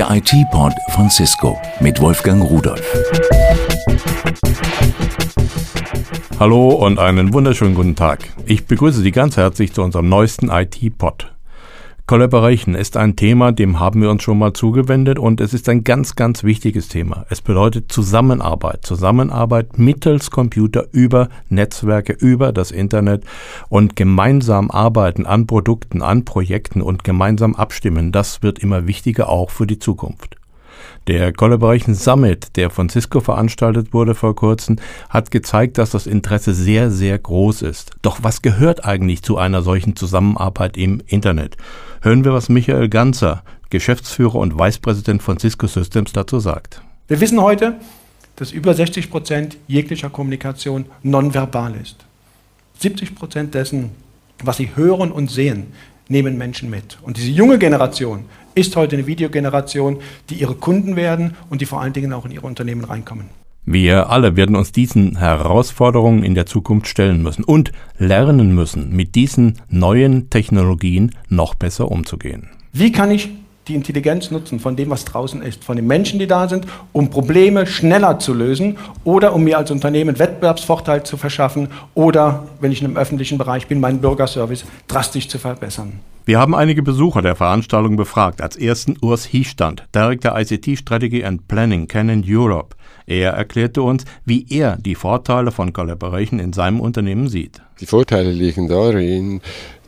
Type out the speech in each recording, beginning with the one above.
Der IT-Pod von Cisco mit Wolfgang Rudolf. Hallo und einen wunderschönen guten Tag. Ich begrüße Sie ganz herzlich zu unserem neuesten IT-Pod. Collaboration ist ein Thema, dem haben wir uns schon mal zugewendet und es ist ein ganz, ganz wichtiges Thema. Es bedeutet Zusammenarbeit. Zusammenarbeit mittels Computer über Netzwerke, über das Internet und gemeinsam arbeiten an Produkten, an Projekten und gemeinsam abstimmen. Das wird immer wichtiger auch für die Zukunft. Der Collaboration Summit, der von Cisco veranstaltet wurde vor kurzem, hat gezeigt, dass das Interesse sehr, sehr groß ist. Doch was gehört eigentlich zu einer solchen Zusammenarbeit im Internet? Hören wir, was Michael Ganzer, Geschäftsführer und Vicepräsident von Cisco Systems, dazu sagt. Wir wissen heute, dass über 60 Prozent jeglicher Kommunikation nonverbal ist. 70 Prozent dessen, was sie hören und sehen, nehmen Menschen mit. Und diese junge Generation ist heute eine Videogeneration, die ihre Kunden werden und die vor allen Dingen auch in ihre Unternehmen reinkommen. Wir alle werden uns diesen Herausforderungen in der Zukunft stellen müssen und lernen müssen, mit diesen neuen Technologien noch besser umzugehen. Wie kann ich die Intelligenz nutzen von dem, was draußen ist, von den Menschen, die da sind, um Probleme schneller zu lösen oder um mir als Unternehmen Wettbewerbsvorteil zu verschaffen oder, wenn ich in einem öffentlichen Bereich bin, meinen Bürgerservice drastisch zu verbessern. Wir haben einige Besucher der Veranstaltung befragt. Als ersten Urs Hiestand, Director ICT Strategy and Planning Canon Europe. Er erklärte uns, wie er die Vorteile von Collaboration in seinem Unternehmen sieht. Die Vorteile liegen darin,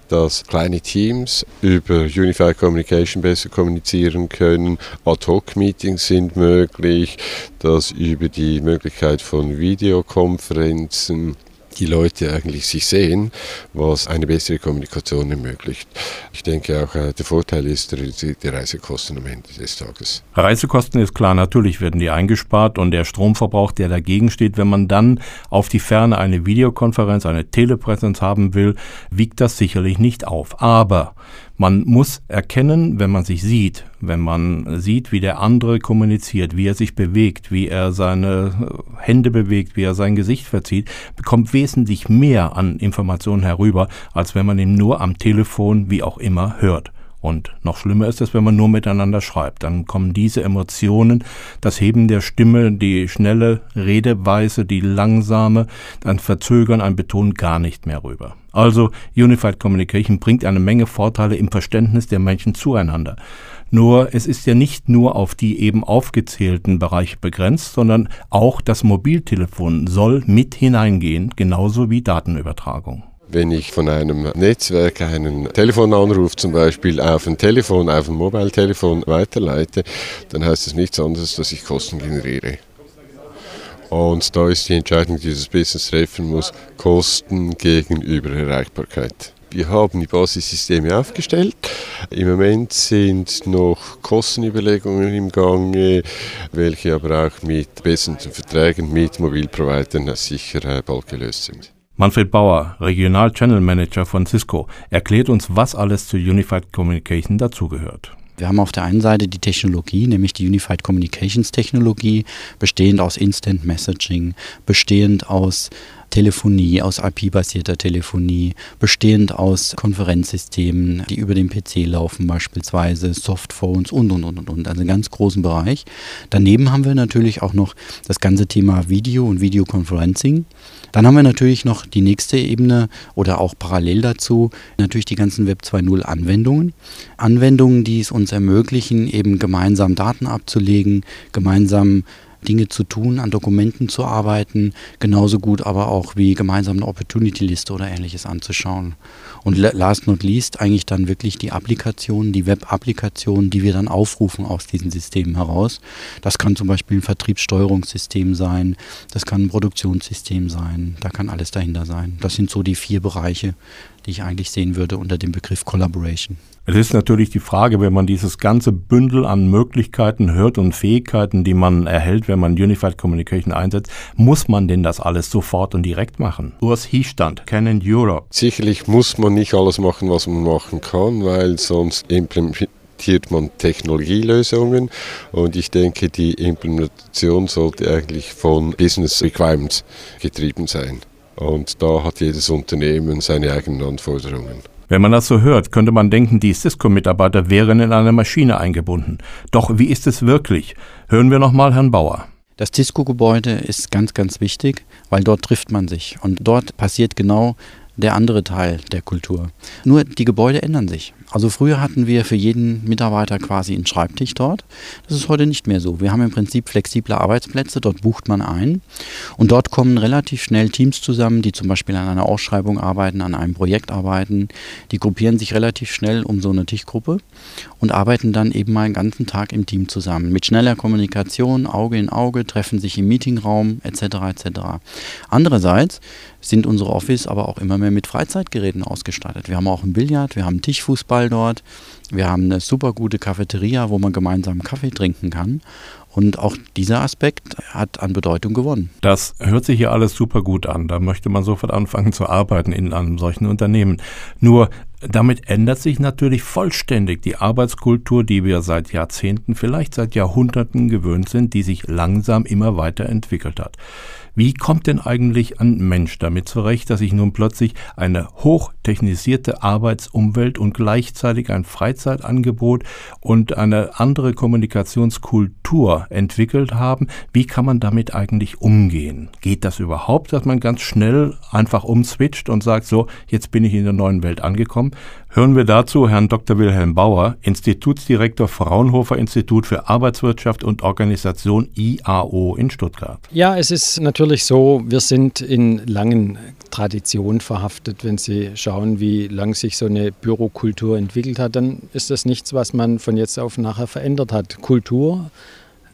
dass kleine Teams über Unified Communication besser kommunizieren können, Ad-Hoc-Meetings sind möglich, dass über die Möglichkeit von Videokonferenzen die Leute eigentlich sich sehen, was eine bessere Kommunikation ermöglicht. Ich denke auch, äh, der Vorteil ist die Reisekosten am Ende des Tages. Reisekosten ist klar, natürlich werden die eingespart und der Stromverbrauch, der dagegen steht, wenn man dann auf die Ferne eine Videokonferenz, eine Telepräsenz haben will, wiegt das sicherlich nicht auf. Aber man muss erkennen, wenn man sich sieht, wenn man sieht, wie der andere kommuniziert, wie er sich bewegt, wie er seine Hände bewegt, wie er sein Gesicht verzieht, bekommt wesentlich mehr an Informationen herüber, als wenn man ihn nur am Telefon, wie auch immer, hört. Und noch schlimmer ist es, wenn man nur miteinander schreibt. Dann kommen diese Emotionen, das Heben der Stimme, die schnelle Redeweise, die langsame, ein Verzögern, ein Betonen gar nicht mehr rüber. Also Unified Communication bringt eine Menge Vorteile im Verständnis der Menschen zueinander. Nur es ist ja nicht nur auf die eben aufgezählten Bereiche begrenzt, sondern auch das Mobiltelefon soll mit hineingehen, genauso wie Datenübertragung. Wenn ich von einem Netzwerk einen Telefonanruf zum Beispiel auf ein Telefon, auf ein Mobiltelefon weiterleite, dann heißt es nichts anderes, dass ich Kosten generiere. Und da ist die Entscheidung, die das Business treffen muss, Kosten gegenüber Erreichbarkeit. Wir haben die Basissysteme aufgestellt. Im Moment sind noch Kostenüberlegungen im Gange, welche aber auch mit besseren Verträgen mit Mobilprovidern sicher bald gelöst sind. Manfred Bauer, Regional Channel Manager von Cisco, erklärt uns, was alles zu Unified Communication dazugehört. Wir haben auf der einen Seite die Technologie, nämlich die Unified Communications Technologie, bestehend aus Instant Messaging, bestehend aus Telefonie, aus IP-basierter Telefonie, bestehend aus Konferenzsystemen, die über den PC laufen, beispielsweise Softphones und, und, und, und, also einen ganz großen Bereich. Daneben haben wir natürlich auch noch das ganze Thema Video und Videoconferencing. Dann haben wir natürlich noch die nächste Ebene oder auch parallel dazu natürlich die ganzen Web 2.0 Anwendungen. Anwendungen, die es uns ermöglichen, eben gemeinsam Daten abzulegen, gemeinsam Dinge zu tun, an Dokumenten zu arbeiten, genauso gut aber auch wie gemeinsam eine Opportunity-Liste oder ähnliches anzuschauen. Und last not least eigentlich dann wirklich die Applikationen, die Web-Applikationen, die wir dann aufrufen aus diesen Systemen heraus. Das kann zum Beispiel ein Vertriebssteuerungssystem sein, das kann ein Produktionssystem sein, da kann alles dahinter sein. Das sind so die vier Bereiche, die ich eigentlich sehen würde unter dem Begriff Collaboration. Es ist natürlich die Frage, wenn man dieses ganze Bündel an Möglichkeiten hört und Fähigkeiten, die man erhält, wenn man Unified Communication einsetzt, muss man denn das alles sofort und direkt machen? Urs Hiestand, Canon Europe. Sicherlich muss man nicht alles machen, was man machen kann, weil sonst implementiert man Technologielösungen und ich denke, die Implementation sollte eigentlich von Business Requirements getrieben sein. Und da hat jedes Unternehmen seine eigenen Anforderungen. Wenn man das so hört, könnte man denken, die Cisco-Mitarbeiter wären in eine Maschine eingebunden. Doch wie ist es wirklich? Hören wir nochmal Herrn Bauer. Das Cisco-Gebäude ist ganz, ganz wichtig, weil dort trifft man sich und dort passiert genau der andere Teil der Kultur. Nur die Gebäude ändern sich. Also früher hatten wir für jeden Mitarbeiter quasi einen Schreibtisch dort. Das ist heute nicht mehr so. Wir haben im Prinzip flexible Arbeitsplätze, dort bucht man ein und dort kommen relativ schnell Teams zusammen, die zum Beispiel an einer Ausschreibung arbeiten, an einem Projekt arbeiten. Die gruppieren sich relativ schnell um so eine Tischgruppe und arbeiten dann eben mal einen ganzen Tag im Team zusammen. Mit schneller Kommunikation, Auge in Auge, treffen sich im Meetingraum etc. etc. Andererseits sind unsere Office aber auch immer mehr mit Freizeitgeräten ausgestattet. Wir haben auch ein Billard, wir haben Tischfußball dort, wir haben eine super gute Cafeteria, wo man gemeinsam Kaffee trinken kann. Und auch dieser Aspekt hat an Bedeutung gewonnen. Das hört sich hier alles super gut an. Da möchte man sofort anfangen zu arbeiten in einem solchen Unternehmen. Nur damit ändert sich natürlich vollständig die Arbeitskultur, die wir seit Jahrzehnten, vielleicht seit Jahrhunderten gewöhnt sind, die sich langsam immer weiter entwickelt hat. Wie kommt denn eigentlich ein Mensch damit zurecht, dass sich nun plötzlich eine hochtechnisierte Arbeitsumwelt und gleichzeitig ein Freizeitangebot und eine andere Kommunikationskultur entwickelt haben? Wie kann man damit eigentlich umgehen? Geht das überhaupt, dass man ganz schnell einfach umswitcht und sagt, so, jetzt bin ich in der neuen Welt angekommen? Hören wir dazu Herrn Dr. Wilhelm Bauer, Institutsdirektor Fraunhofer Institut für Arbeitswirtschaft und Organisation IAO in Stuttgart. Ja, es ist natürlich so, wir sind in langen Traditionen verhaftet. Wenn Sie schauen, wie lang sich so eine Bürokultur entwickelt hat, dann ist das nichts, was man von jetzt auf nachher verändert hat. Kultur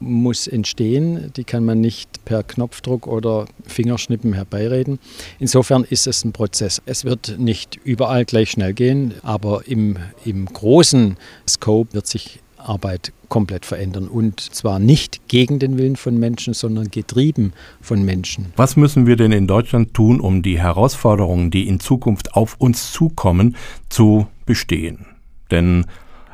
muss entstehen. Die kann man nicht per Knopfdruck oder Fingerschnippen herbeireden. Insofern ist es ein Prozess. Es wird nicht überall gleich schnell gehen, aber im, im großen Scope wird sich Arbeit komplett verändern. Und zwar nicht gegen den Willen von Menschen, sondern getrieben von Menschen. Was müssen wir denn in Deutschland tun, um die Herausforderungen, die in Zukunft auf uns zukommen, zu bestehen? Denn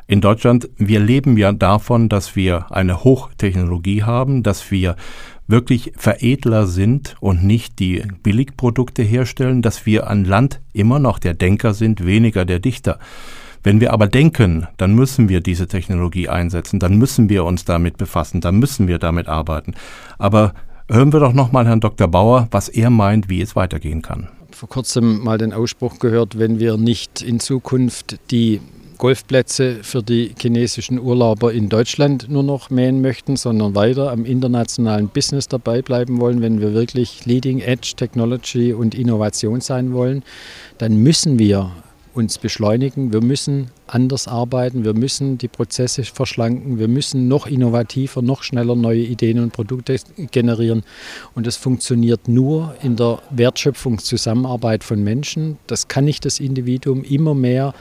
in Deutschland, wir leben ja davon, dass wir eine Hochtechnologie haben, dass wir wirklich Veredler sind und nicht die Billigprodukte herstellen, dass wir an Land immer noch der Denker sind, weniger der Dichter. Wenn wir aber denken, dann müssen wir diese Technologie einsetzen, dann müssen wir uns damit befassen, dann müssen wir damit arbeiten. Aber hören wir doch nochmal Herrn Dr. Bauer, was er meint, wie es weitergehen kann. Vor kurzem mal den Ausspruch gehört, wenn wir nicht in Zukunft die Golfplätze für die chinesischen Urlauber in Deutschland nur noch mähen möchten, sondern weiter am internationalen Business dabei bleiben wollen, wenn wir wirklich Leading Edge Technology und Innovation sein wollen, dann müssen wir uns beschleunigen, wir müssen anders arbeiten, wir müssen die Prozesse verschlanken, wir müssen noch innovativer, noch schneller neue Ideen und Produkte generieren. Und das funktioniert nur in der Wertschöpfungszusammenarbeit von Menschen. Das kann nicht das Individuum immer mehr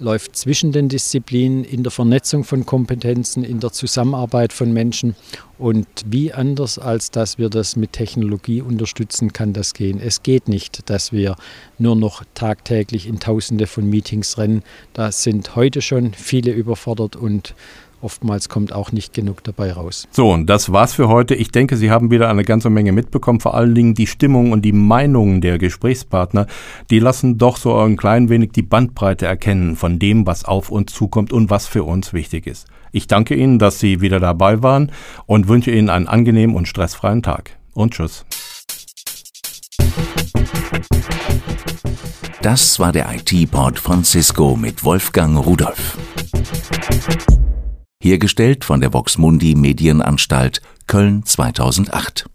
läuft zwischen den Disziplinen, in der Vernetzung von Kompetenzen, in der Zusammenarbeit von Menschen. Und wie anders als dass wir das mit Technologie unterstützen, kann das gehen. Es geht nicht, dass wir nur noch tagtäglich in Tausende von Meetings rennen. Da sind heute schon viele überfordert und oftmals kommt auch nicht genug dabei raus. So, und das war's für heute. Ich denke, Sie haben wieder eine ganze Menge mitbekommen. Vor allen Dingen die Stimmung und die Meinungen der Gesprächspartner, die lassen doch so ein klein wenig die Bandbreite erkennen von dem, was auf uns zukommt und was für uns wichtig ist. Ich danke Ihnen, dass Sie wieder dabei waren und wünsche Ihnen einen angenehmen und stressfreien Tag. Und tschüss. Das war der IT-Pod von Cisco mit Wolfgang Rudolf. Hergestellt von der Voxmundi Medienanstalt Köln 2008.